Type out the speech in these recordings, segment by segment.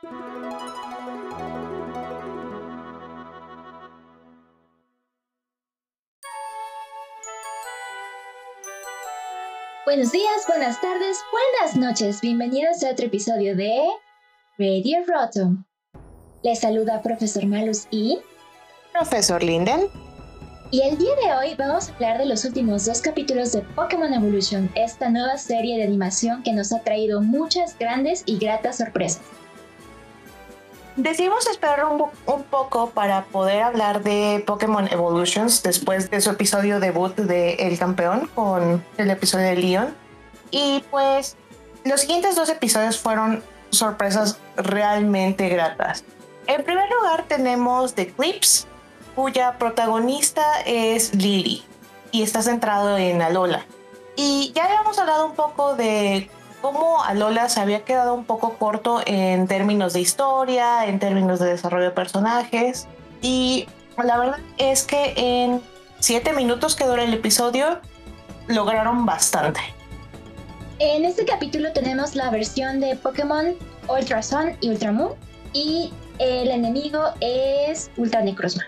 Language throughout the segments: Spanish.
Buenos días, buenas tardes, buenas noches. Bienvenidos a otro episodio de Radio Roto. Les saluda Profesor Malus y Profesor Linden. Y el día de hoy vamos a hablar de los últimos dos capítulos de Pokémon Evolution, esta nueva serie de animación que nos ha traído muchas grandes y gratas sorpresas. Decidimos esperar un, poco para poder hablar de Pokémon Evolutions después de su episodio debut de El Campeón con el episodio de Leon. Y pues los siguientes dos episodios fueron sorpresas realmente gratas. En primer lugar tenemos The Clips, cuya protagonista es Lily y está centrado en Alola. Y ya habíamos hablado un poco de cómo Alola se había quedado un poco corto en términos de historia, en términos de desarrollo de personajes. Y la verdad es que en siete minutos que dura el episodio, lograron bastante. En este capítulo tenemos la versión de Pokémon Ultra Sun y Ultra Moon. Y el enemigo es Ultra Necrozma.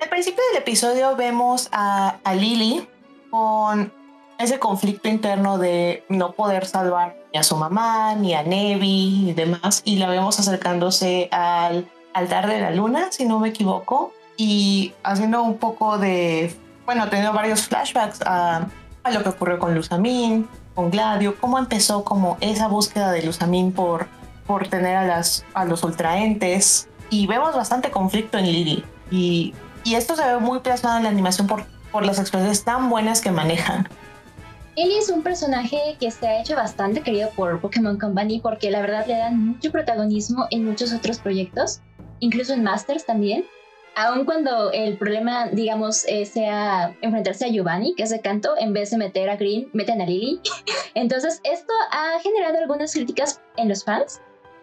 Al principio del episodio vemos a, a Lily con ese conflicto interno de no poder salvar ni a su mamá, ni a Nevi y demás, y la vemos acercándose al altar de la luna, si no me equivoco, y haciendo un poco de, bueno, teniendo varios flashbacks a, lo que ocurrió con Luzamin, con Gladio, cómo empezó como esa búsqueda de Luzamin por, por tener a, las, a los ultraentes, y vemos bastante conflicto en Lily, y, y esto se ve muy plasmado en la animación por, por las expresiones tan buenas que manejan. Lily es un personaje que se ha hecho bastante querido por Pokémon Company porque la verdad le dan mucho protagonismo en muchos otros proyectos, incluso en Masters también. Aun cuando el problema, digamos, eh, sea enfrentarse a Giovanni, que es de canto, en vez de meter a Green, meten a Lily. Entonces, esto ha generado algunas críticas en los fans,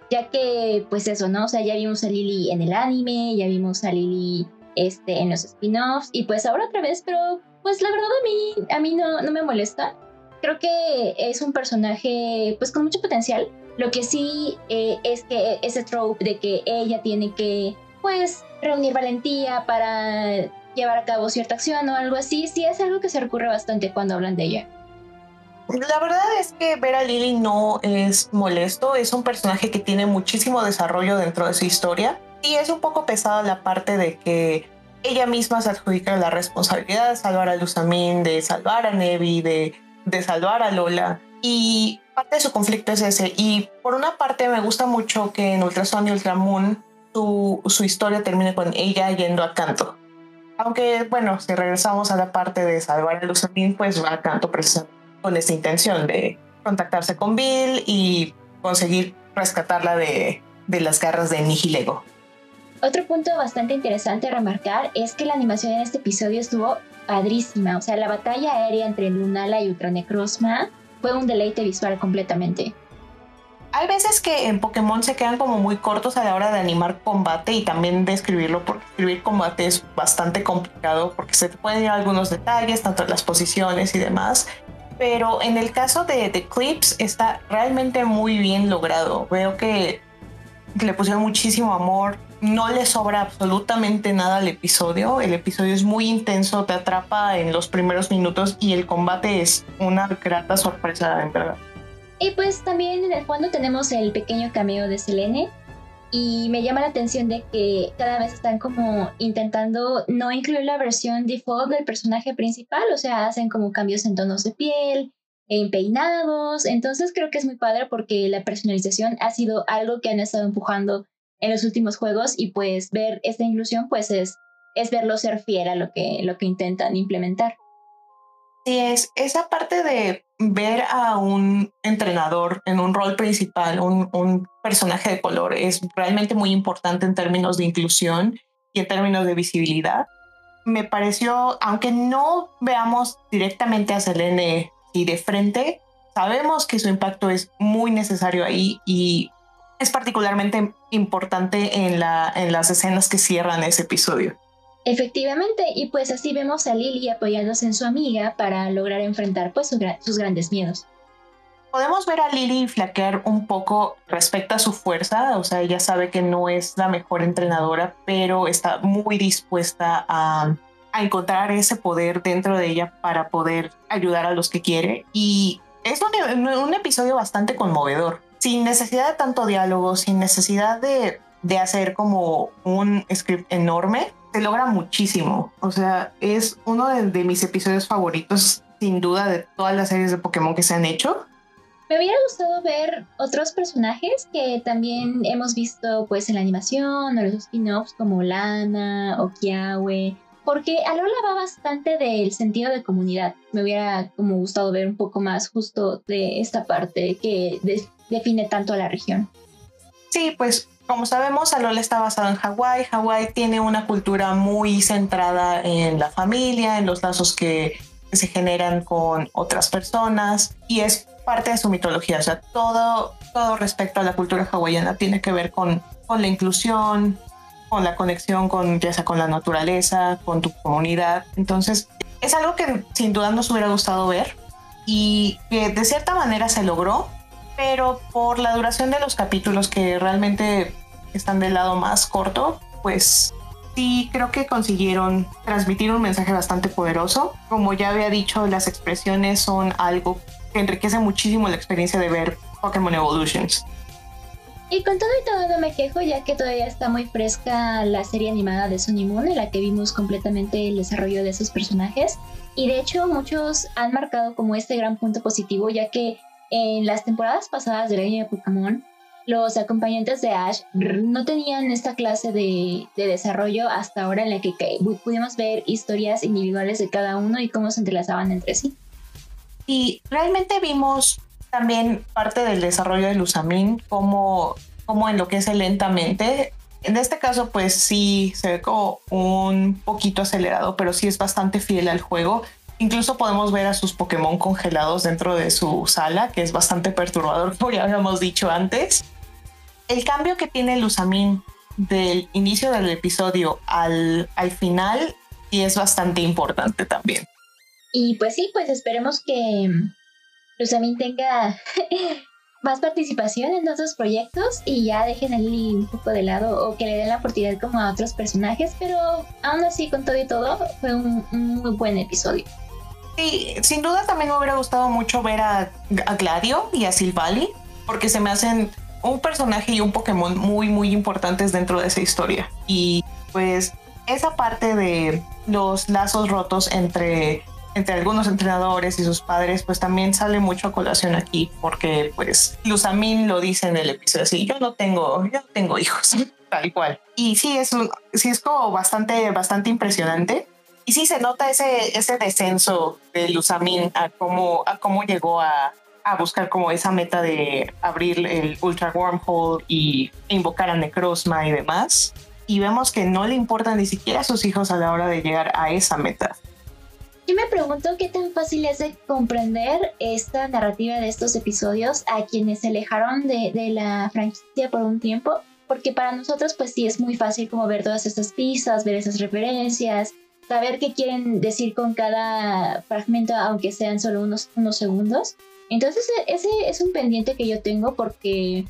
ya que, pues eso, ¿no? O sea, ya vimos a Lily en el anime, ya vimos a Lily este, en los spin-offs, y pues ahora otra vez, pero pues la verdad a mí, a mí no, no me molesta creo que es un personaje pues con mucho potencial. Lo que sí eh, es que ese trope de que ella tiene que pues reunir valentía para llevar a cabo cierta acción o algo así, sí es algo que se recurre bastante cuando hablan de ella. La verdad es que ver a Lily no es molesto, es un personaje que tiene muchísimo desarrollo dentro de su historia y es un poco pesada la parte de que ella misma se adjudica la responsabilidad de salvar a Luzamin, de salvar a Nevi, de de salvar a Lola. Y parte de su conflicto es ese. Y por una parte me gusta mucho que en Ultrason y Ultramoon su, su historia termine con ella yendo a canto. Aunque, bueno, si regresamos a la parte de salvar a Luzamin, pues va a canto precisamente con esta intención de contactarse con Bill y conseguir rescatarla de, de las garras de Nihilego. Otro punto bastante interesante a remarcar es que la animación en este episodio estuvo padrísima. O sea, la batalla aérea entre Lunala y Ultranecrozma fue un deleite visual completamente. Hay veces que en Pokémon se quedan como muy cortos a la hora de animar combate y también de escribirlo, porque escribir combate es bastante complicado porque se te pueden ir algunos detalles, tanto en las posiciones y demás. Pero en el caso de The Clips está realmente muy bien logrado. Veo que le pusieron muchísimo amor, no le sobra absolutamente nada al episodio. El episodio es muy intenso, te atrapa en los primeros minutos y el combate es una grata sorpresa, en verdad. Y pues también en el fondo tenemos el pequeño cameo de Selene. Y me llama la atención de que cada vez están como intentando no incluir la versión default del personaje principal, o sea, hacen como cambios en tonos de piel, en peinados. Entonces creo que es muy padre porque la personalización ha sido algo que han estado empujando en los últimos juegos y pues ver esta inclusión pues es, es verlo ser fiel a lo que, lo que intentan implementar. Sí, es esa parte de ver a un entrenador en un rol principal, un, un personaje de color, es realmente muy importante en términos de inclusión y en términos de visibilidad. Me pareció, aunque no veamos directamente a Selene y de frente, sabemos que su impacto es muy necesario ahí y es particularmente importante en, la, en las escenas que cierran ese episodio. Efectivamente, y pues así vemos a Lily apoyándose en su amiga para lograr enfrentar pues sus grandes miedos. podemos ver a Lily flaquear un poco respecto a su fuerza, o sea, ella sabe que no es la mejor entrenadora, pero está muy dispuesta a, a encontrar ese poder dentro de ella para poder ayudar a los que quiere. Y es un, episodio bastante conmovedor, sin necesidad de tanto diálogo, sin necesidad de, de hacer como un script enorme, se logra muchísimo. O sea, es uno de, de mis episodios favoritos sin duda de todas las series de Pokémon que se han hecho. Me hubiera gustado ver otros personajes que también hemos visto pues en la animación o los spin-offs como Lana o Kiawe, porque Alola va bastante del sentido de comunidad. Me hubiera como gustado ver un poco más justo de esta parte que define tanto a la región. Sí, pues como sabemos, Alola está basado en Hawái. Hawái tiene una cultura muy centrada en la familia, en los lazos que se generan con otras personas y es parte de su mitología. O sea, todo, todo respecto a la cultura hawaiana tiene que ver con, con la inclusión, con la conexión con, ya con la naturaleza, con tu comunidad. Entonces, es algo que sin duda nos hubiera gustado ver y que de cierta manera se logró, pero por la duración de los capítulos que realmente están del lado más corto, pues sí creo que consiguieron transmitir un mensaje bastante poderoso. Como ya había dicho, las expresiones son algo que enriquece muchísimo la experiencia de ver Pokémon Evolutions. Y con todo y todo no me quejo, ya que todavía está muy fresca la serie animada de Sun Moon, en la que vimos completamente el desarrollo de esos personajes. Y de hecho, muchos han marcado como este gran punto positivo, ya que en las temporadas pasadas del año de Pokémon, los acompañantes de Ash no tenían esta clase de, desarrollo hasta ahora en la que, pudimos ver historias individuales de cada uno y cómo se entrelazaban entre sí. Y realmente vimos también parte del desarrollo de Lusamin, como, como enloquece lentamente. En este caso, pues sí se ve como un poquito acelerado, pero sí es bastante fiel al juego. Incluso podemos ver a sus Pokémon congelados dentro de su sala, que es bastante perturbador, como ya habíamos dicho antes el cambio que tiene Lusamin del inicio del episodio al, al final sí es bastante importante también. Y pues sí, pues esperemos que Lusamin tenga más participación en otros proyectos y ya dejen a Lily un poco de lado o que le den la oportunidad como a otros personajes, pero aún así con todo y todo fue un, muy buen episodio. Sí, sin duda también me hubiera gustado mucho ver a, a Gladio y a Silvali porque se me hacen un personaje y un Pokémon muy, muy importantes dentro de esa historia. Y pues esa parte de los lazos rotos entre, entre algunos entrenadores y sus padres, pues también sale mucho a colación aquí, porque pues Luzamin lo dice en el episodio así, yo no tengo, yo no tengo hijos, tal cual. Y sí, es, sí es como bastante, bastante impresionante. Y sí se nota ese, ese descenso de Luzamin a cómo, a cómo llegó a, a buscar como esa meta de abrir el Ultra Wormhole y invocar a Necrozma y demás. Y vemos que no le importan ni siquiera a sus hijos a la hora de llegar a esa meta. Yo me pregunto qué tan fácil es de comprender esta narrativa de estos episodios a quienes se alejaron de, de la franquicia por un tiempo, porque para nosotros pues sí es muy fácil como ver todas estas pistas, ver esas referencias, saber qué quieren decir con cada fragmento, aunque sean solo unos, unos segundos. Entonces e, ese es un pendiente que yo tengo porque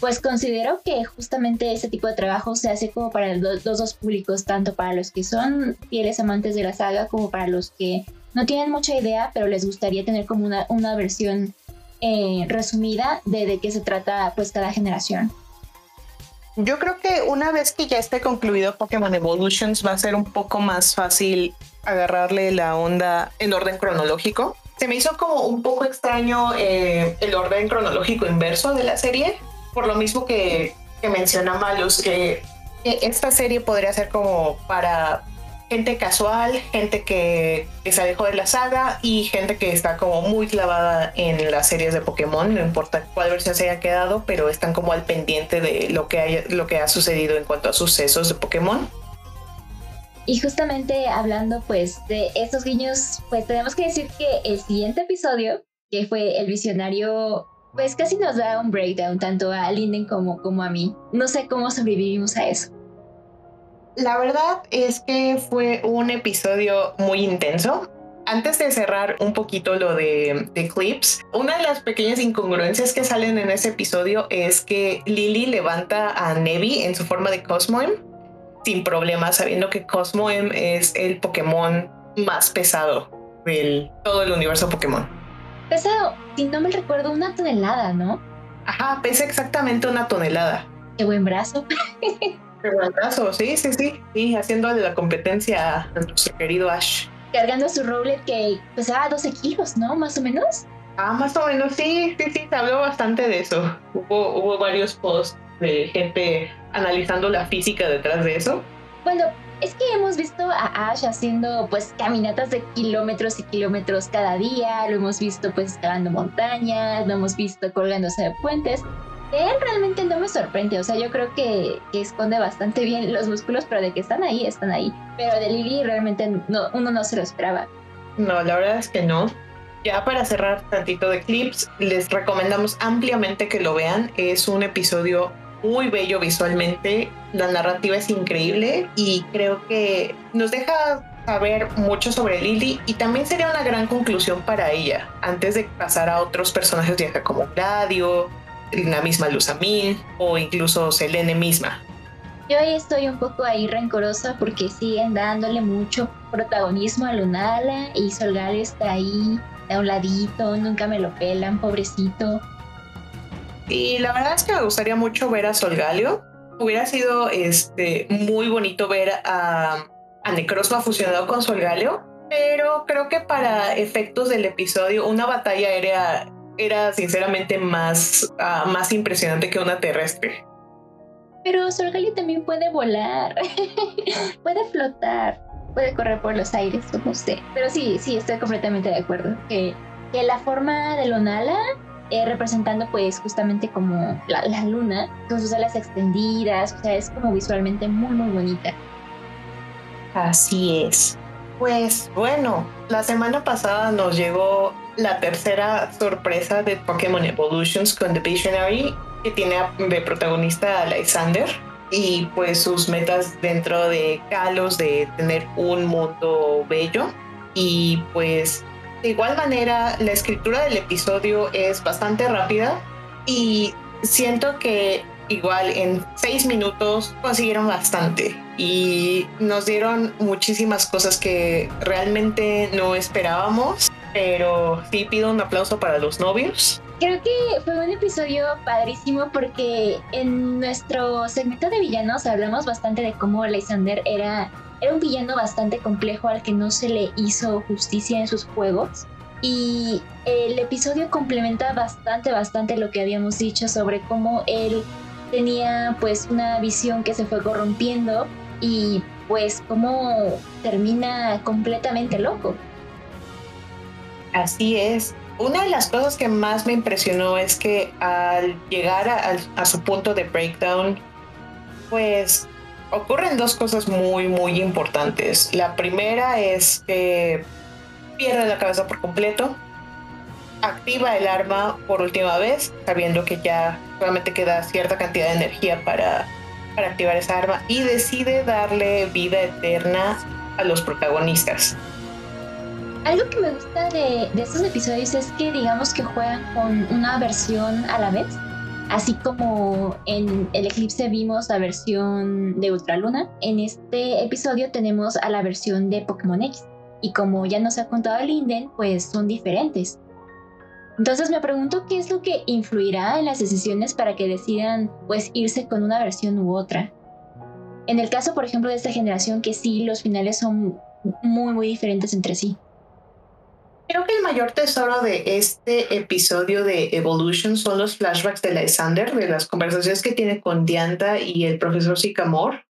pues considero que justamente ese tipo de trabajo se hace como para los, dos públicos, tanto para los que son fieles amantes de la saga como para los que no tienen mucha idea, pero les gustaría tener como una, una versión eh, resumida de, de qué se trata pues cada generación. Yo creo que una vez que ya esté concluido Pokémon Evolutions va a ser un poco más fácil agarrarle la onda en orden cronológico se me hizo como un poco extraño eh, el orden cronológico inverso de la serie, por lo mismo que, que menciona Malus, que, esta serie podría ser como para gente casual, gente que, se alejó de la saga y gente que está como muy clavada en las series de Pokémon, no importa cuál versión se haya quedado, pero están como al pendiente de lo que, haya, lo que ha sucedido en cuanto a sucesos de Pokémon. Y justamente hablando pues de estos guiños, pues tenemos que decir que el siguiente episodio, que fue el visionario, pues casi nos da un breakdown tanto a Linden como, como a mí. No sé cómo sobrevivimos a eso. La verdad es que fue un episodio muy intenso. antes de cerrar un poquito lo de, de, Clips, una de las pequeñas incongruencias que salen en ese episodio es que Lily levanta a Nevi en su forma de Cosmoem sin problema, sabiendo que Cosmoem es el Pokémon más pesado del todo el universo Pokémon. Pesado, si no me recuerdo, una tonelada, ¿no? Ajá, pesa exactamente una tonelada. Qué buen brazo. Qué buen brazo, sí, sí, sí. Sí, haciéndole la competencia a nuestro querido Ash. Cargando su Rowlet que pesaba 12 kilos, ¿no? Más o menos. Ah, más o menos, sí, sí, sí, se habló bastante de eso. Hubo, hubo varios posts de gente analizando la física detrás de eso. Bueno, es que hemos visto a Ash haciendo pues caminatas de kilómetros y kilómetros cada día, lo hemos visto pues escalando montañas, lo hemos visto colgándose de puentes. De él realmente no me sorprende, o sea, yo creo que, esconde bastante bien los músculos, pero de que están ahí, están ahí. Pero de Lily realmente no, uno no se lo esperaba. No, la verdad es que no. Ya para cerrar tantito de clips, les recomendamos ampliamente que lo vean. Es un episodio muy bello visualmente, la narrativa es increíble y creo que nos deja saber mucho sobre Lily y también sería una gran conclusión para ella antes de pasar a otros personajes de acá como Gladio, la misma Luzamil o incluso Selene misma. Yo ahí estoy un poco ahí rencorosa porque siguen dándole mucho protagonismo a Lunala y Solgal está ahí a un ladito, nunca me lo pelan, pobrecito. Y la verdad es que me gustaría mucho ver a Solgalio. Hubiera sido este, muy bonito ver a, a fusionado con Solgalio, pero creo que para efectos del episodio, una batalla aérea era sinceramente más, ah, más impresionante que una terrestre. Pero Solgalio también puede volar, puede flotar, puede correr por los aires, no sé. Pero sí, sí, estoy completamente de acuerdo. Que, que la forma de Lonala eh, representando pues justamente como la, luna, con sus alas extendidas, o sea, es como visualmente muy muy bonita. Así es. Pues bueno, la semana pasada nos llegó la tercera sorpresa de Pokémon Evolutions con The Visionary, que tiene de protagonista a Lysander y pues sus metas dentro de Kalos de tener un mundo bello y pues de igual manera, la escritura del episodio es bastante rápida y siento que igual en seis minutos consiguieron bastante y nos dieron muchísimas cosas que realmente no esperábamos, pero sí pido un aplauso para los novios. Creo que fue un episodio padrísimo porque en nuestro segmento de villanos hablamos bastante de cómo Lysander era era un villano bastante complejo al que no se le hizo justicia en sus juegos. Y el episodio complementa bastante, bastante lo que habíamos dicho sobre cómo él tenía pues una visión que se fue corrompiendo y pues cómo termina completamente loco. Así es. Una de las cosas que más me impresionó es que al llegar a, a su punto de breakdown, pues ocurren dos cosas muy, muy importantes. La primera es que pierde la cabeza por completo, activa el arma por última vez, sabiendo que ya solamente queda cierta cantidad de energía para, para activar esa arma, y decide darle vida eterna a los protagonistas. Algo que me gusta de, estos episodios es que digamos que juegan con una versión a la vez Así como en el eclipse vimos la versión de Ultraluna, en este episodio tenemos a la versión de Pokémon X. Y como ya nos ha contado Linden, pues son diferentes. Entonces me pregunto qué es lo que influirá en las decisiones para que decidan pues irse con una versión u otra. En el caso, por ejemplo, de esta generación que sí los finales son muy muy diferentes entre sí. Creo que el mayor tesoro de este episodio de Evolution son los flashbacks de Lysander, de las conversaciones que tiene con Dianta y el profesor Sycamore,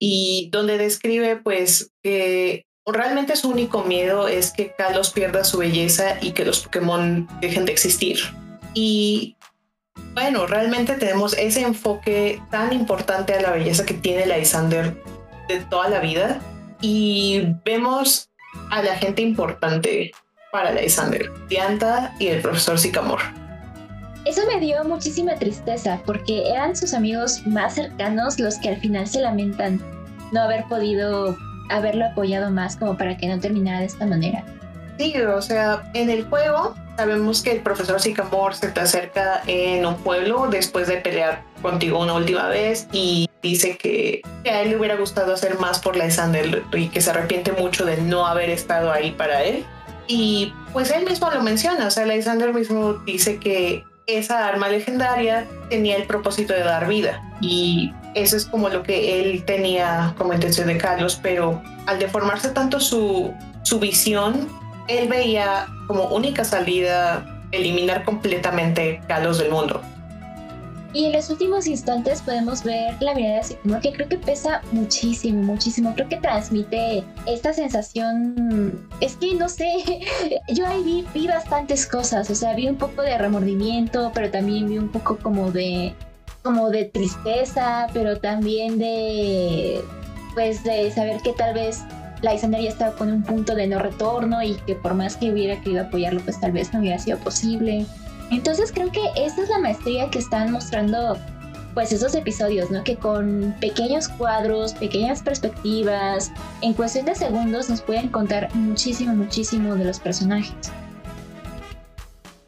y donde describe pues que realmente su único miedo es que Kalos pierda su belleza y que los Pokémon dejen de existir. Y bueno, realmente tenemos ese enfoque tan importante a la belleza que tiene Lysander de toda la vida y vemos a la gente importante para Lysander, Dianta y el profesor Sycamore. Eso me dio muchísima tristeza porque eran sus amigos más cercanos los que al final se lamentan no haber podido haberlo apoyado más como para que no terminara de esta manera. Sí, o sea, en el juego sabemos que el profesor Sycamore se te acerca en un pueblo después de pelear contigo una última vez y dice que, a él le hubiera gustado hacer más por Lysander y que se arrepiente mucho de no haber estado ahí para él. Y pues él mismo lo menciona, o sea, Lysander mismo dice que esa arma legendaria tenía el propósito de dar vida y eso es como lo que él tenía como intención de Carlos, pero al deformarse tanto su, su visión, él veía como única salida eliminar completamente Carlos del mundo. Y en los últimos instantes podemos ver la mirada de Sycamore que creo que pesa muchísimo, muchísimo. Creo que transmite esta sensación. Es que no sé, yo ahí vi, vi bastantes cosas. O sea, vi un poco de remordimiento, pero también vi un poco como de como de tristeza, pero también de pues de saber que tal vez la ya estaba con un punto de no retorno y que por más que hubiera querido apoyarlo, pues tal vez no hubiera sido posible. Entonces creo que esta es la maestría que están mostrando pues esos episodios, ¿no? Que con pequeños cuadros, pequeñas perspectivas, en cuestión de segundos nos pueden contar muchísimo, muchísimo de los personajes.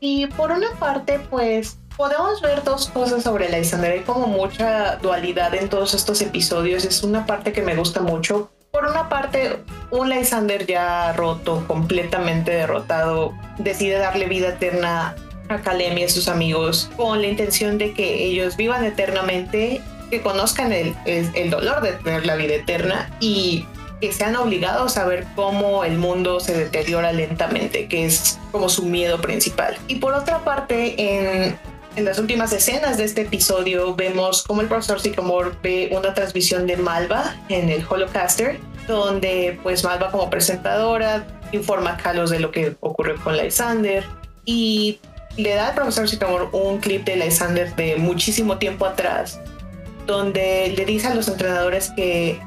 Y por una parte, pues podemos ver dos cosas sobre Lysander. Hay como mucha dualidad en todos estos episodios. Es una parte que me gusta mucho. Por una parte, un Lysander ya roto, completamente derrotado, decide darle vida eterna a Kalem y sus amigos con la intención de que ellos vivan eternamente, que conozcan el, el, dolor de tener la vida eterna y que sean obligados a ver cómo el mundo se deteriora lentamente, que es como su miedo principal. Y por otra parte, en, en las últimas escenas de este episodio vemos cómo el profesor Sycamore ve una transmisión de Malva en el Holocaster, donde pues Malva como presentadora informa a Carlos de lo que ocurrió con Lysander y le da al profesor Sycamore un clip de Lysander de muchísimo tiempo atrás, donde le dice a los entrenadores que,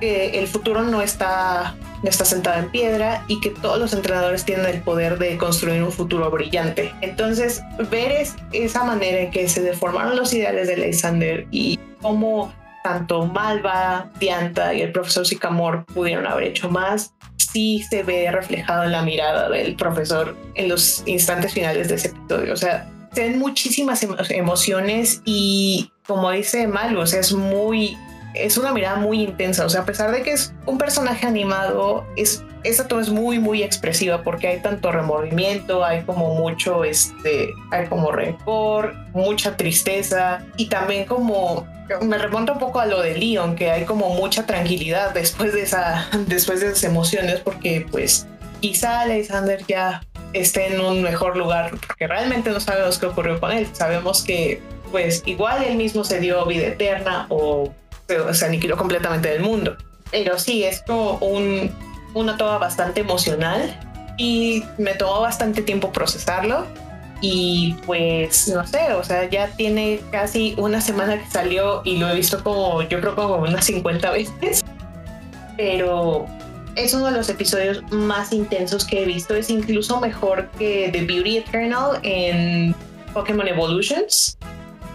el futuro no está, no está sentado en piedra y que todos los entrenadores tienen el poder de construir un futuro brillante. Entonces, ver esa manera en que se deformaron los ideales de Lysander y cómo tanto Malva, Dianta y el profesor Sycamore pudieron haber hecho más, sí se ve reflejado en la mirada del profesor en los instantes finales de ese episodio. O sea, se ven muchísimas emociones y como dice Malu, o sea, es muy, es una mirada muy intensa. O sea, a pesar de que es un personaje animado, es, esa todo es muy, muy expresiva porque hay tanto remordimiento, hay como mucho, este, hay como rencor, mucha tristeza y también como me remonta un poco a lo de Leon, que hay como mucha tranquilidad después de, esa, después de esas emociones, porque pues quizá Alexander ya esté en un mejor lugar, porque realmente no sabemos qué ocurrió con él. Sabemos que pues igual él mismo se dio vida eterna o se, aniquiló completamente del mundo. Pero sí, es como un, una toma bastante emocional y me tomó bastante tiempo procesarlo y pues no sé, o sea, ya tiene casi una semana que salió y lo he visto como, yo creo como unas 50 veces, pero es uno de los episodios más intensos que he visto, es incluso mejor que The Beauty Eternal en Pokémon Evolutions.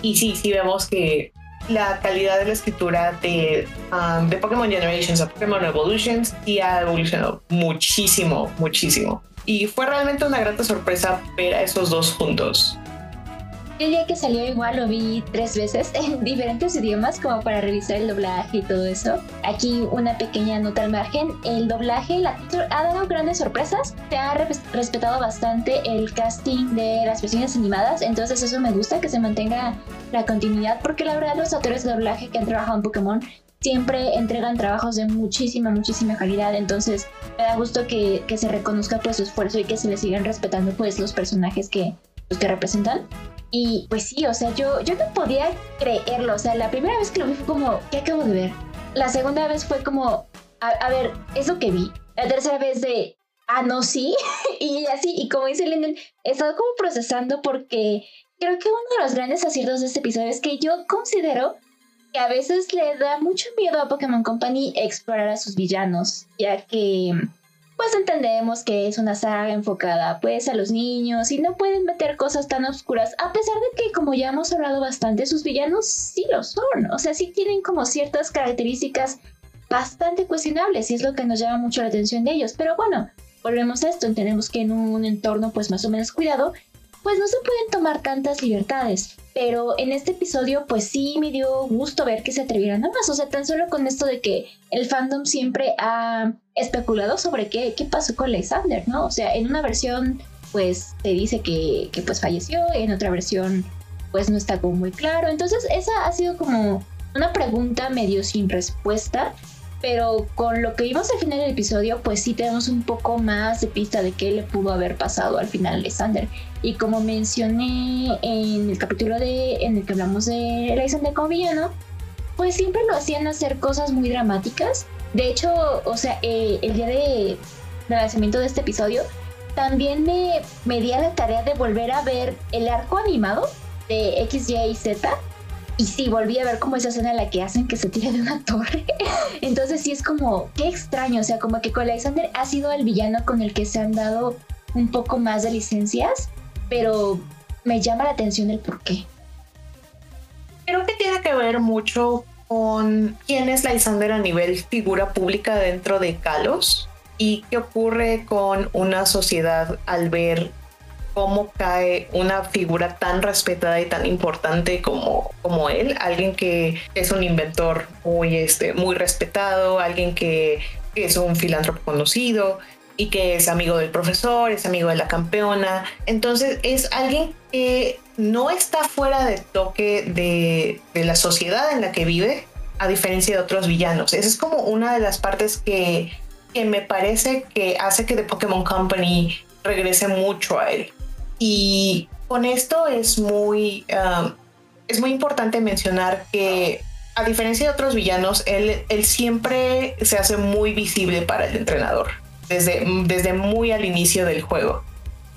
Y sí, sí vemos que la calidad de la escritura de, um, de Pokémon Generations a Pokémon Evolutions sí ha evolucionado muchísimo, muchísimo y fue realmente una grata sorpresa ver a esos dos juntos. El día que salió igual lo vi tres veces en diferentes idiomas como para revisar el doblaje y todo eso. Aquí una pequeña nota al margen. El doblaje la ha dado grandes sorpresas. Se ha respetado bastante el casting de las versiones animadas. Entonces eso me gusta que se mantenga la continuidad porque la verdad los actores de doblaje que han trabajado en Pokémon siempre entregan trabajos de muchísima, muchísima calidad. Entonces me da gusto que, que, se reconozca pues su esfuerzo y que se le sigan respetando pues los personajes que, pues, que representan. Y pues sí, o sea, yo, yo no podía creerlo. O sea, la primera vez que lo vi fue como, ¿qué acabo de ver? La segunda vez fue como, a, ver, es lo que vi. La tercera vez de, ah, no, sí. y así, y como dice Linden, he estado como procesando porque creo que uno de los grandes aciertos de este episodio es que yo considero que a veces le da mucho miedo a Pokémon Company explorar a sus villanos, ya que pues entendemos que es una saga enfocada pues a los niños y no pueden meter cosas tan oscuras, a pesar de que como ya hemos hablado bastante, sus villanos sí lo son, o sea, sí tienen como ciertas características bastante cuestionables y es lo que nos llama mucho la atención de ellos, pero bueno, volvemos a esto, entendemos que en un entorno pues más o menos cuidado, pues no se pueden tomar tantas libertades. Pero en este episodio, pues sí me dio gusto ver que se atrevieran a más. O sea, tan solo con esto de que el fandom siempre ha especulado sobre qué, qué pasó con Alexander, ¿no? O sea, en una versión, pues te dice que, que pues falleció, en otra versión, pues no está como muy claro. Entonces, esa ha sido como una pregunta medio sin respuesta pero con lo que vimos al final del episodio, pues sí tenemos un poco más de pista de qué le pudo haber pasado al final a Alexander. Y como mencioné en el capítulo de, en el que hablamos de Alexander como villano, pues siempre lo hacían hacer cosas muy dramáticas. De hecho, o sea, eh, el día de, lanzamiento de este episodio, también me, me di a la tarea de volver a ver el arco animado de X, Y y Z y sí, volví a ver como esa escena en la que hacen que se tire de una torre. Entonces sí es como, qué extraño, o sea, como que Alexander ha sido el villano con el que se han dado un poco más de licencias, pero me llama la atención el por qué. Creo que tiene que ver mucho con quién es Lysander a nivel figura pública dentro de Kalos y qué ocurre con una sociedad al ver cómo cae una figura tan respetada y tan importante como, como él, alguien que es un inventor muy, este, muy respetado, alguien que, es un filántropo conocido y que es amigo del profesor, es amigo de la campeona. Entonces es alguien que no está fuera de toque de, de la sociedad en la que vive, a diferencia de otros villanos. Esa es como una de las partes que, que me parece que hace que The Pokémon Company regrese mucho a él. Y con esto es muy, um, es muy importante mencionar que a diferencia de otros villanos, él, él, siempre se hace muy visible para el entrenador, desde, desde muy al inicio del juego.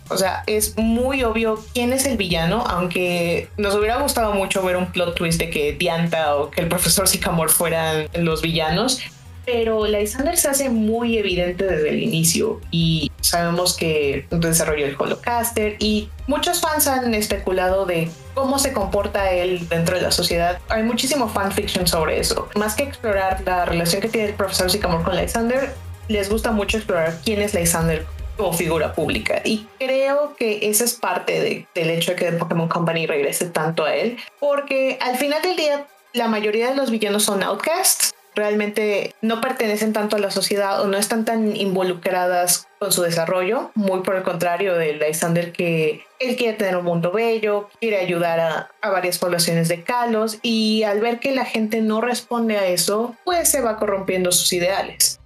O sea, es muy obvio quién es el villano, aunque nos hubiera gustado mucho ver un plot twist de que Dianta o que el profesor Sycamore fueran los villanos pero Lysander se hace muy evidente desde el inicio y sabemos que desarrolló el Holocaster y muchos fans han especulado de cómo se comporta él dentro de la sociedad. Hay muchísimo fanfiction sobre eso. Más que explorar la relación que tiene el profesor Sycamore con Lysander, les gusta mucho explorar quién es Lysander como figura pública. Y creo que esa es parte del hecho de que Pokémon Company regrese tanto a él, porque al final del día la mayoría de los villanos son outcasts realmente no pertenecen tanto a la sociedad o no están tan involucradas con su desarrollo, muy por el contrario de Lysander que él quiere tener un mundo bello, quiere ayudar a, a, varias poblaciones de Kalos y al ver que la gente no responde a eso, pues se va corrompiendo sus ideales.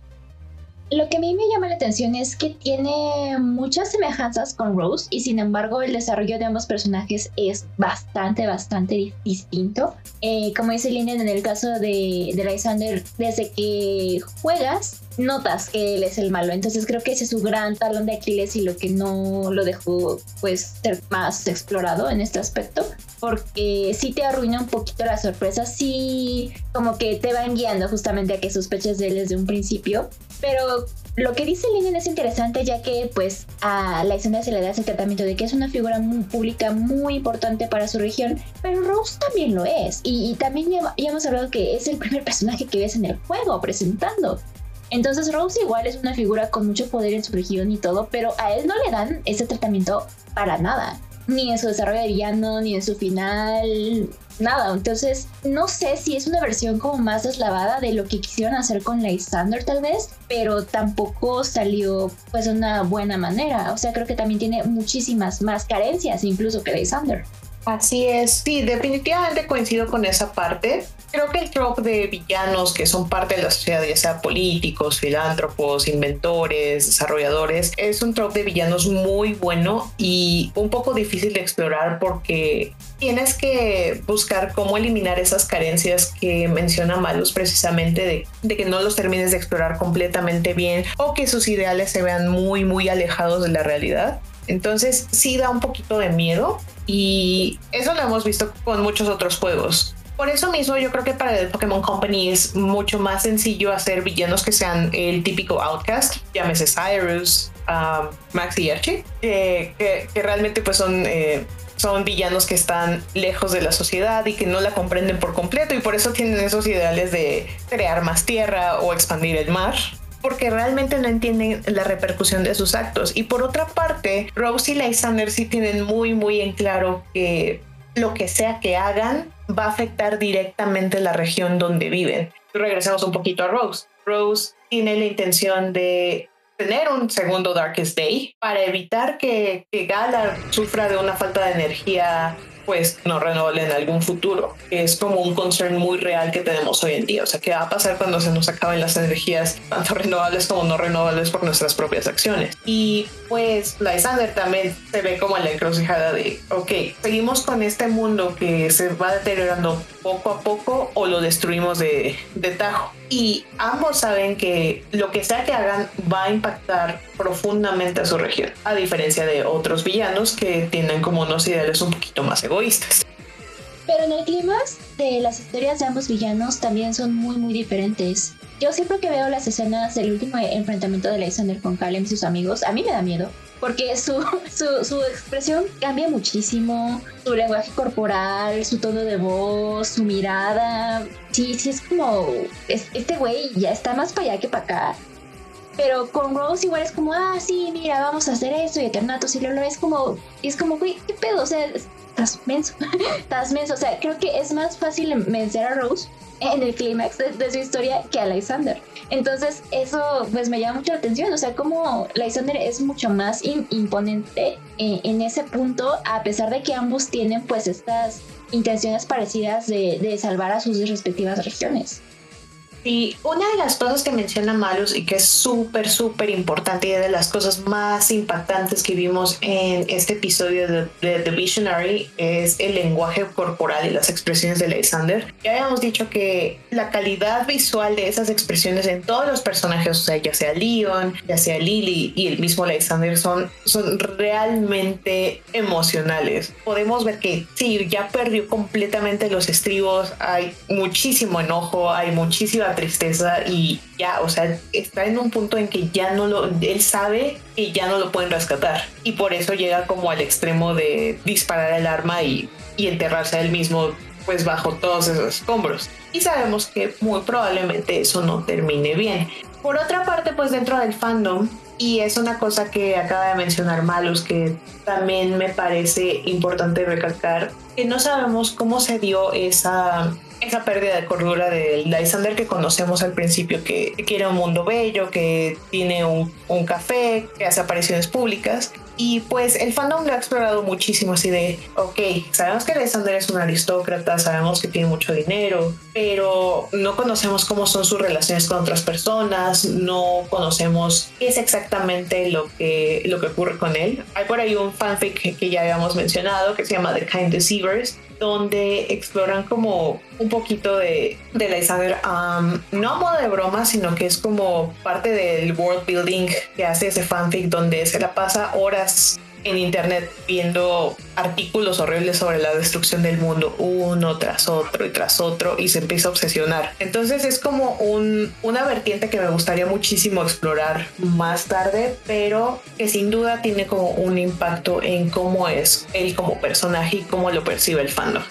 Lo que a mí me llama la atención es que tiene muchas semejanzas con Rose y sin embargo el desarrollo de ambos personajes es bastante, bastante distinto. Eh, como dice Linden en el caso de, de Lysander, desde que juegas notas que él es el malo. Entonces creo que ese es su gran talón de Aquiles y lo que no lo dejó pues ser más explorado en este aspecto. Porque sí te arruina un poquito la sorpresa, sí como que te van guiando justamente a que sospeches de él desde un principio. Pero lo que dice Lenin es interesante ya que pues a la escena se le da ese tratamiento de que es una figura pública muy importante para su región, pero Rose también lo es. Y, también ya, hemos hablado que es el primer personaje que ves en el juego presentando. Entonces Rose igual es una figura con mucho poder en su región y todo, pero a él no le dan ese tratamiento para nada. Ni en su desarrollo de villano, ni en su final, nada. Entonces, no sé si es una versión como más deslavada de lo que quisieron hacer con Lysander tal vez, pero tampoco salió pues de una buena manera. O sea, creo que también tiene muchísimas más carencias incluso que Lysander. Así es, sí, definitivamente coincido con esa parte. Creo que el trope de villanos que son parte de la sociedad, ya sea políticos, filántropos, inventores, desarrolladores, es un trope de villanos muy bueno y un poco difícil de explorar porque tienes que buscar cómo eliminar esas carencias que menciona Malus precisamente de, de, que no los termines de explorar completamente bien o que sus ideales se vean muy, muy alejados de la realidad. Entonces sí da un poquito de miedo y eso lo hemos visto con muchos otros juegos. Por eso mismo yo creo que para el Pokémon Company es mucho más sencillo hacer villanos que sean el típico Outcast, llámese Cyrus, um, Max y Archie, que, realmente pues son, eh, son villanos que están lejos de la sociedad y que no la comprenden por completo y por eso tienen esos ideales de crear más tierra o expandir el mar porque realmente no entienden la repercusión de sus actos. Y por otra parte, Rose y Lysander sí tienen muy, muy en claro que lo que sea que hagan va a afectar directamente la región donde viven. Regresamos un poquito a Rose. Rose tiene la intención de tener un segundo Darkest Day para evitar que, que Gala sufra de una falta de energía pues no renovable en algún futuro. Es como un concern muy real que tenemos hoy en día. O sea, ¿qué va a pasar cuando se nos acaben las energías, tanto renovables como no renovables por nuestras propias acciones? Y pues Lysander también se ve como la encrucijada de, ok, seguimos con este mundo que se va deteriorando poco a poco o lo destruimos de, de tajo. Y ambos saben que lo que sea que hagan va a impactar profundamente a su región, a diferencia de otros villanos que tienen como unos ideales un poquito más egoístas. Pero en el clima de las historias de ambos villanos también son muy muy diferentes. Yo siempre que veo las escenas del último enfrentamiento de Lysander con Kalem y sus amigos, a mí me da miedo. Porque su, su, su, expresión cambia muchísimo, su lenguaje corporal, su tono de voz, su mirada. Sí, sí, es como. este güey ya está más para allá que para acá. Pero con Rose igual es como, ah, sí, mira, vamos a hacer esto y Eternatus y lo es como, es como, güey, ¿qué pedo? O sea, estás menso, estás menso. O sea, creo que es más fácil vencer a Rose en el clímax de, su historia que a Lysander. Entonces, eso pues me llama mucho la atención. O sea, como Lysander es mucho más imponente en, en, ese punto, a pesar de que ambos tienen pues estas intenciones parecidas de, de salvar a sus respectivas regiones. Y una de las cosas que menciona Malus y que es súper, súper importante y de las cosas más impactantes que vimos en este episodio de, The Visionary es el lenguaje corporal y las expresiones de Lysander. Ya habíamos dicho que la calidad visual de esas expresiones en todos los personajes, o sea, ya sea Leon, ya sea Lily y el mismo Lysander, son, son realmente emocionales. Podemos ver que sí, ya perdió completamente los estribos, hay muchísimo enojo, hay muchísima tristeza y ya, o sea, está en un punto en que ya no lo, él sabe que ya no lo pueden rescatar y por eso llega como al extremo de disparar el arma y, y enterrarse a él mismo pues bajo todos esos escombros. Y sabemos que muy probablemente eso no termine bien. Por otra parte, pues dentro del fandom, y es una cosa que acaba de mencionar Malus, que también me parece importante recalcar, que no sabemos cómo se dio esa esa pérdida de cordura del Lysander que conocemos al principio, que quiere un mundo bello, que tiene un, un, café, que hace apariciones públicas. Y pues el fandom lo ha explorado muchísimo, así de, ok, sabemos que Lysander es un aristócrata, sabemos que tiene mucho dinero, pero no conocemos cómo son sus relaciones con otras personas, no conocemos qué es exactamente lo que, lo que ocurre con él. Hay por ahí un fanfic que ya habíamos mencionado que se llama The Kind Deceivers, donde exploran como un poquito de, de Lysander, no a modo de broma, sino que es como parte del world building que hace ese fanfic donde se la pasa horas en internet viendo artículos horribles sobre la destrucción del mundo uno tras otro y tras otro y se empieza a obsesionar. Entonces es como un, una vertiente que me gustaría muchísimo explorar más tarde, pero que sin duda tiene como un impacto en cómo es él como personaje y cómo lo percibe el fandom.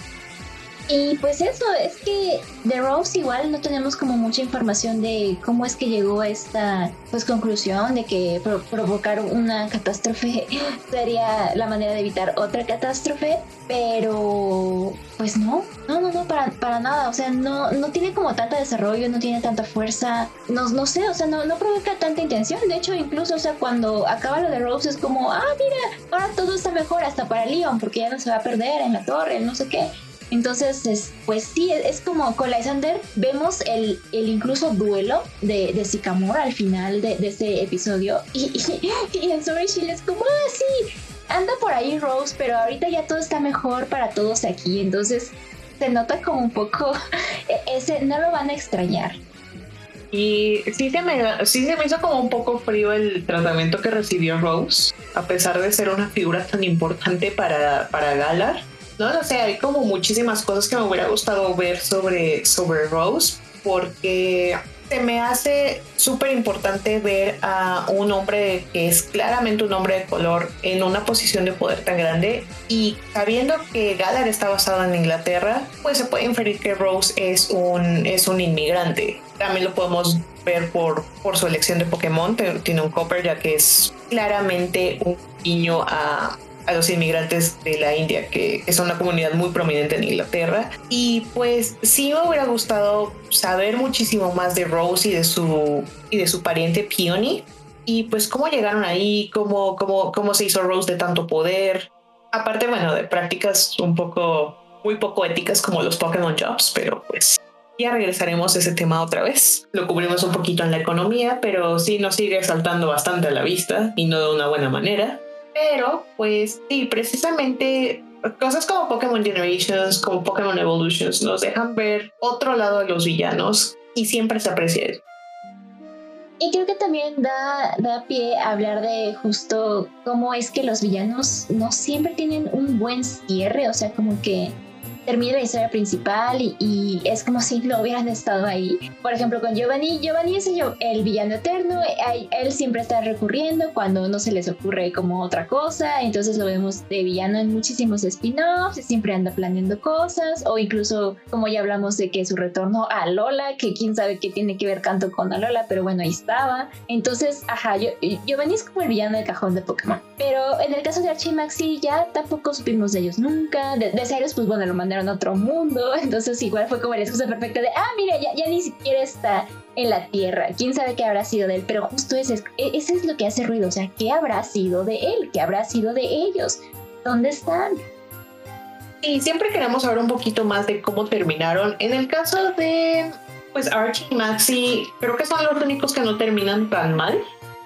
Y pues eso, es que de Rose igual no tenemos como mucha información de cómo es que llegó a esta pues conclusión de que provocar una catástrofe sería la manera de evitar otra catástrofe, pero pues no, no, no, no, para, para nada, o sea, no, no tiene como tanto desarrollo, no tiene tanta fuerza, no, no sé, o sea, no, no provoca tanta intención, de hecho incluso, o sea, cuando acaba lo de Rose es como, ah, mira, ahora todo está mejor hasta para Leon, porque ya no se va a perder en la torre, no sé qué. Entonces, pues sí, es, como con Lysander vemos el, el incluso duelo de, de al final de, de ese episodio. Y, en Story Shield es como, ah, sí, anda por ahí Rose, pero ahorita ya todo está mejor para todos aquí. Entonces, se nota como un poco e, ese, no lo van a extrañar. Y sí se, me, sí se me hizo como un poco frío el tratamiento que recibió Rose, a pesar de ser una figura tan importante para, para Galar no lo sé, hay como muchísimas cosas que me hubiera gustado ver sobre, sobre Rose, porque se me hace súper importante ver a un hombre que es claramente un hombre de color en una posición de poder tan grande y sabiendo que Galar está basado en Inglaterra, pues se puede inferir que Rose es un, es un inmigrante. También lo podemos ver por, por su elección de Pokémon, tiene un Copper ya que es claramente un guiño a, a los inmigrantes de la India, que es una comunidad muy prominente en Inglaterra. Y pues sí me hubiera gustado saber muchísimo más de Rose y de su, y de su pariente Peony. Y pues cómo llegaron ahí, cómo, cómo, cómo se hizo Rose de tanto poder. Aparte, bueno, de prácticas un poco, muy poco éticas como los Pokémon Jobs, pero pues ya regresaremos a ese tema otra vez. Lo cubrimos un poquito en la economía, pero sí nos sigue saltando bastante a la vista y no de una buena manera. Pero, pues sí, precisamente cosas como Pokémon Generations, como Pokémon Evolutions, nos dejan ver otro lado de los villanos y siempre se aprecia eso. Y creo que también da, da pie a hablar de justo cómo es que los villanos no siempre tienen un buen cierre, o sea, como que termina la historia principal y, es como si no hubieran estado ahí. Por ejemplo, con Giovanni, Giovanni es el, villano eterno, él siempre está recurriendo cuando no se les ocurre como otra cosa, entonces lo vemos de villano en muchísimos spin-offs, siempre anda planeando cosas, o incluso como ya hablamos de que su retorno a Lola, que quién sabe qué tiene que ver tanto con Alola, pero bueno, ahí estaba. Entonces, ajá, yo, Giovanni es como el villano del cajón de Pokémon. Pero en el caso de Archie y Maxi ya tampoco supimos de ellos nunca. De, de Cyrus, pues bueno, lo mandaron en otro mundo. Entonces igual fue como la excusa perfecta de, ah, mira, ya, ni siquiera está en la Tierra. ¿Quién sabe qué habrá sido de él? Pero justo ese es, e, ese es lo que hace ruido. O sea, ¿qué habrá sido de él? ¿Qué habrá sido de ellos? ¿Dónde están? Y siempre queremos saber un poquito más de cómo terminaron. En el caso de pues Archie y Maxi, creo que son los únicos que no terminan tan mal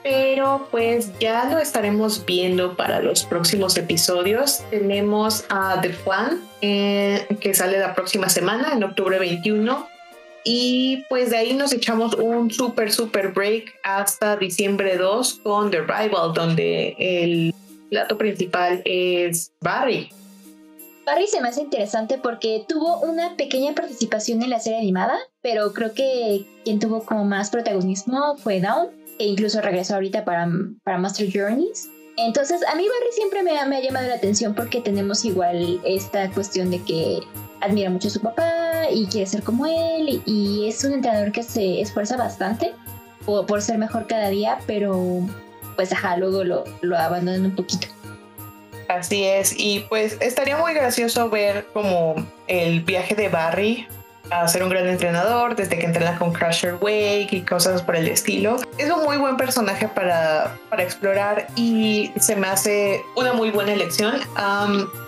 pero pues ya lo estaremos viendo para los próximos episodios. Tenemos a The Plan, eh, que sale la próxima semana, en octubre 21. Y pues de ahí nos echamos un super, super break hasta diciembre 2 con The Rival, donde el plato principal es Barry. Barry se me hace interesante porque tuvo una pequeña participación en la serie animada, pero creo que quien tuvo como más protagonismo fue Dawn e incluso regresó ahorita para, para Master Journeys. Entonces, a mí Barry siempre me ha, llamado la atención porque tenemos igual esta cuestión de que admira mucho a su papá y quiere ser como él y es un entrenador que se esfuerza bastante por, por ser mejor cada día, pero pues ajá, luego lo, lo abandonan un poquito. Así es, y pues estaría muy gracioso ver como el viaje de Barry a ser un gran entrenador, desde que entrena con Crusher Wake y cosas por el estilo. Es un muy buen personaje para, para explorar y se me hace una muy buena elección.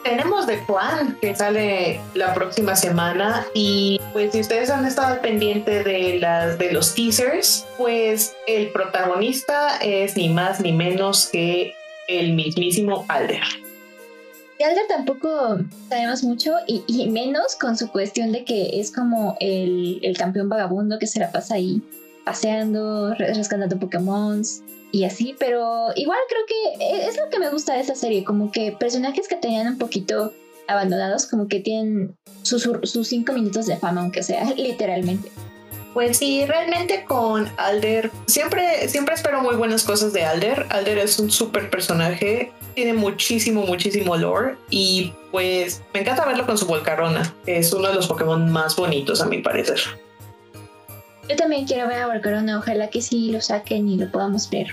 tenemos The Clan que sale la próxima semana y pues si ustedes han estado pendiente de las de los teasers, pues el protagonista es ni más ni menos que el mismísimo Alder. De Alder tampoco sabemos mucho y, menos con su cuestión de que es como el, campeón vagabundo que se la pasa ahí paseando, rescatando Pokémon y así, pero igual creo que e, es lo que me gusta de esta serie, como que personajes que tenían un poquito abandonados, como que tienen sus, sus cinco minutos de fama, aunque sea literalmente. Pues sí, realmente con Alder, siempre, siempre espero muy buenas cosas de Alder. Alder es un súper personaje, tiene muchísimo, muchísimo lore y pues me encanta verlo con su Volcarona. Es uno de los Pokémon más bonitos a mi parecer. Yo también quiero ver a Volcarona, ojalá que sí lo saquen y lo podamos ver.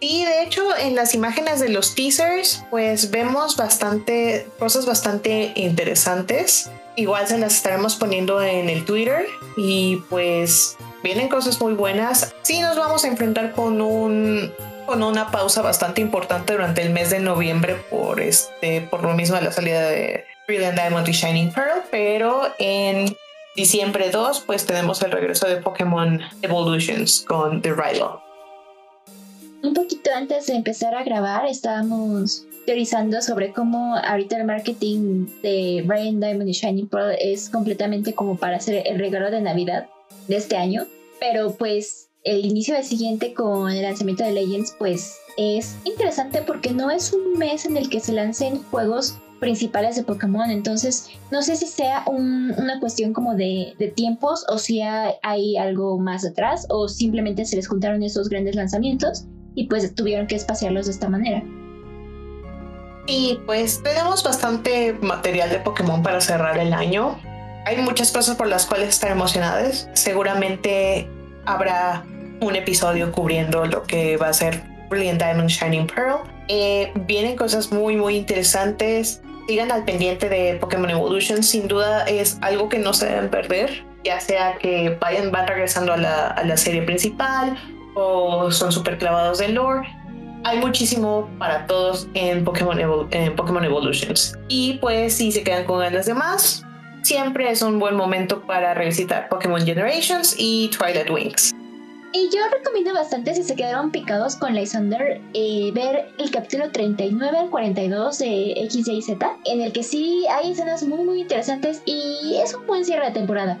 Y de hecho en las imágenes de los teasers pues vemos bastante cosas bastante interesantes igual se las estaremos poniendo en el Twitter y pues vienen cosas muy buenas. Sí nos vamos a enfrentar con un con una pausa bastante importante durante el mes de noviembre por este por lo mismo de la salida de Brilliant Diamond y Shining Pearl, pero en diciembre 2 pues tenemos el regreso de Pokémon Evolutions con The Rival. Un poquito antes de empezar a grabar estábamos teorizando sobre cómo ahorita el marketing de Brian Diamond y Shining Pearl es completamente como para hacer el regalo de Navidad de este año, pero pues el inicio del siguiente con el lanzamiento de Legends pues es interesante porque no es un mes en el que se lancen juegos principales de Pokémon. Entonces, no sé si sea una cuestión como de, tiempos o si hay, algo más detrás o simplemente se les juntaron esos grandes lanzamientos y pues tuvieron que espaciarlos de esta manera. Y pues tenemos bastante material de Pokémon para cerrar el año. Hay muchas cosas por las cuales estar emocionadas. Seguramente habrá un episodio cubriendo lo que va a ser Brilliant Diamond Shining Pearl. Eh, vienen cosas muy, muy interesantes. Sigan al pendiente de Pokémon Evolution. Sin duda es algo que no se deben perder. Ya sea que vayan, van regresando a la, a la serie principal o son súper clavados de lore. Hay muchísimo para todos en Pokémon, en Pokémon Evolutions. Y pues si se quedan con ganas de más, siempre es un buen momento para revisitar Pokémon Generations y Twilight Wings. Y yo recomiendo bastante si se quedaron picados con Lysander eh, ver el capítulo 39 al 42 de X, Y, Z, en el que sí hay escenas muy muy interesantes y es un buen cierre de temporada.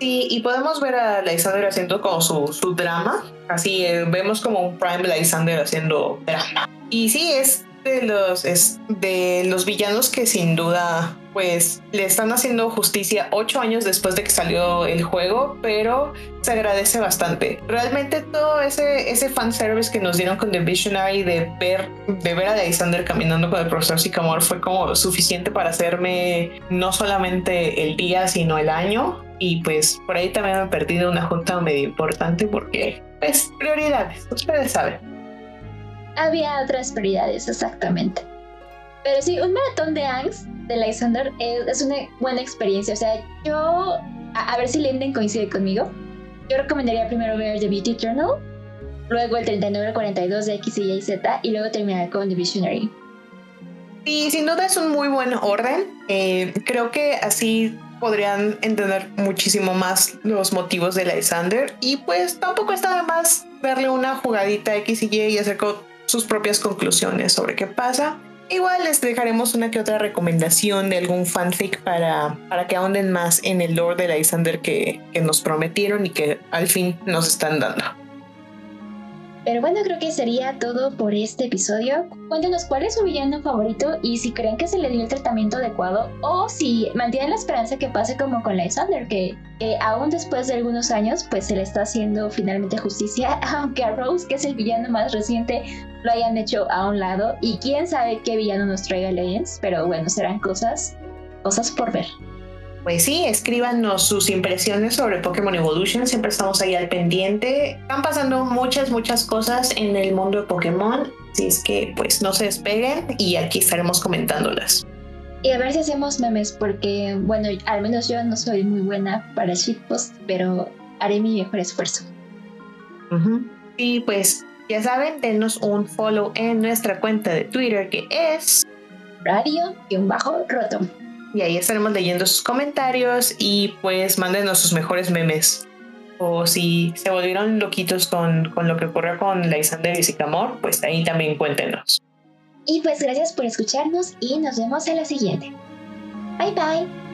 Sí, y podemos ver a Lysander haciendo como su, su drama, así eh, vemos como un Prime Lysander haciendo drama. Y sí, es de los, es de los villanos que sin duda pues le están haciendo justicia ocho años después de que salió el juego, pero se agradece bastante. Realmente todo ese, ese fanservice que nos dieron con The Visionary de ver, de ver a Alexander caminando con el profesor Sycamore fue como suficiente para hacerme no solamente el día, sino el año. Y pues por ahí también me he perdido una junta medio importante porque, pues, prioridades, ustedes saben. Había otras prioridades, exactamente. Pero sí, un maratón de Angst de Lysander es, una buena experiencia. O sea, yo, a, ver si Linden coincide conmigo. Yo recomendaría primero ver The Beauty Journal, luego el 39 42 de X, Y, Z y luego terminar con The Visionary. Sí, sin duda es un muy buen orden. Eh, creo que así podrían entender muchísimo más los motivos de Lysander y pues tampoco está de más darle una jugadita X y Y y hacer sus propias conclusiones sobre qué pasa. Igual les dejaremos una que otra recomendación de algún fanfic para, para que ahonden más en el lore de Lysander que, que nos prometieron y que al fin nos están dando. Pero bueno, creo que sería todo por este episodio. Cuéntenos cuál es su villano favorito y si creen que se le dio el tratamiento adecuado o si mantienen la esperanza que pase como con Lysander, que, que aún después de algunos años pues se le está haciendo finalmente justicia, aunque a Rose, que es el villano más reciente, lo hayan hecho a un lado y quién sabe qué villano nos traiga Legends, pero bueno, serán cosas, cosas por ver pues sí, escríbanos sus impresiones sobre Pokémon Evolution, siempre estamos ahí al pendiente. Están pasando muchas, muchas cosas en el mundo de Pokémon, así es que pues no se despeguen y aquí estaremos comentándolas. Y a ver si hacemos memes, porque bueno, al menos yo no soy muy buena para shitpost, pero haré mi mejor esfuerzo. Y pues ya saben, denos un follow en nuestra cuenta de Twitter que es radio-rotom y ahí estaremos leyendo sus comentarios y pues mándenos sus mejores memes. O si se volvieron loquitos con, con lo que ocurrió con Lysander y Sycamore, pues ahí también cuéntenos. Y pues gracias por escucharnos y nos vemos en la siguiente. Bye bye.